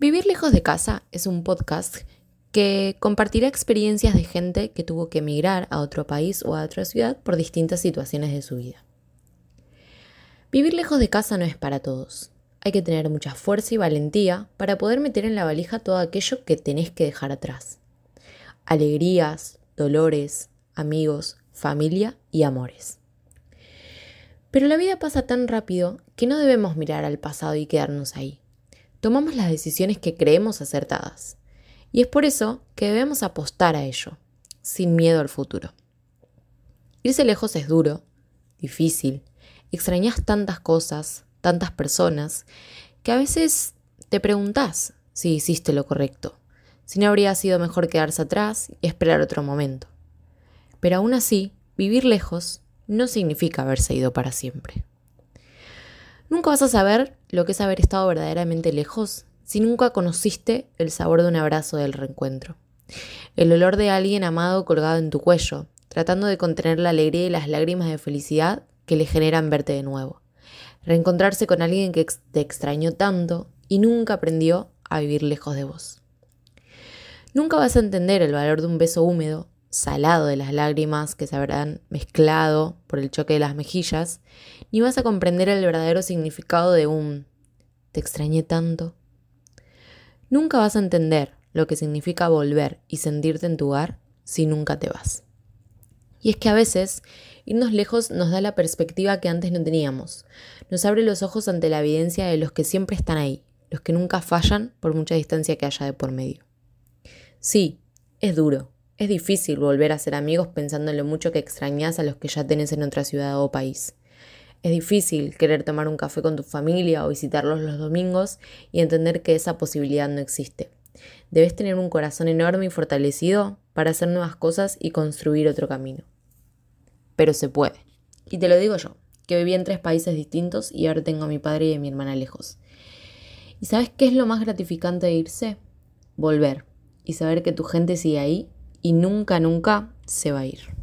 Vivir lejos de casa es un podcast que compartirá experiencias de gente que tuvo que emigrar a otro país o a otra ciudad por distintas situaciones de su vida. Vivir lejos de casa no es para todos. Hay que tener mucha fuerza y valentía para poder meter en la valija todo aquello que tenés que dejar atrás. Alegrías, dolores, amigos, familia y amores. Pero la vida pasa tan rápido que no debemos mirar al pasado y quedarnos ahí. Tomamos las decisiones que creemos acertadas. Y es por eso que debemos apostar a ello, sin miedo al futuro. Irse lejos es duro, difícil, extrañas tantas cosas, tantas personas, que a veces te preguntas si hiciste lo correcto, si no habría sido mejor quedarse atrás y esperar otro momento. Pero aún así, vivir lejos no significa haberse ido para siempre. Nunca vas a saber lo que es haber estado verdaderamente lejos si nunca conociste el sabor de un abrazo del reencuentro. El olor de alguien amado colgado en tu cuello, tratando de contener la alegría y las lágrimas de felicidad que le generan verte de nuevo. Reencontrarse con alguien que te extrañó tanto y nunca aprendió a vivir lejos de vos. Nunca vas a entender el valor de un beso húmedo salado de las lágrimas que se habrán mezclado por el choque de las mejillas, ni vas a comprender el verdadero significado de un te extrañé tanto. Nunca vas a entender lo que significa volver y sentirte en tu hogar si nunca te vas. Y es que a veces irnos lejos nos da la perspectiva que antes no teníamos, nos abre los ojos ante la evidencia de los que siempre están ahí, los que nunca fallan por mucha distancia que haya de por medio. Sí, es duro, es difícil volver a ser amigos pensando en lo mucho que extrañas a los que ya tenés en otra ciudad o país. Es difícil querer tomar un café con tu familia o visitarlos los domingos y entender que esa posibilidad no existe. Debes tener un corazón enorme y fortalecido para hacer nuevas cosas y construir otro camino. Pero se puede. Y te lo digo yo, que viví en tres países distintos y ahora tengo a mi padre y a mi hermana lejos. ¿Y sabes qué es lo más gratificante de irse? Volver y saber que tu gente sigue ahí y nunca, nunca se va a ir.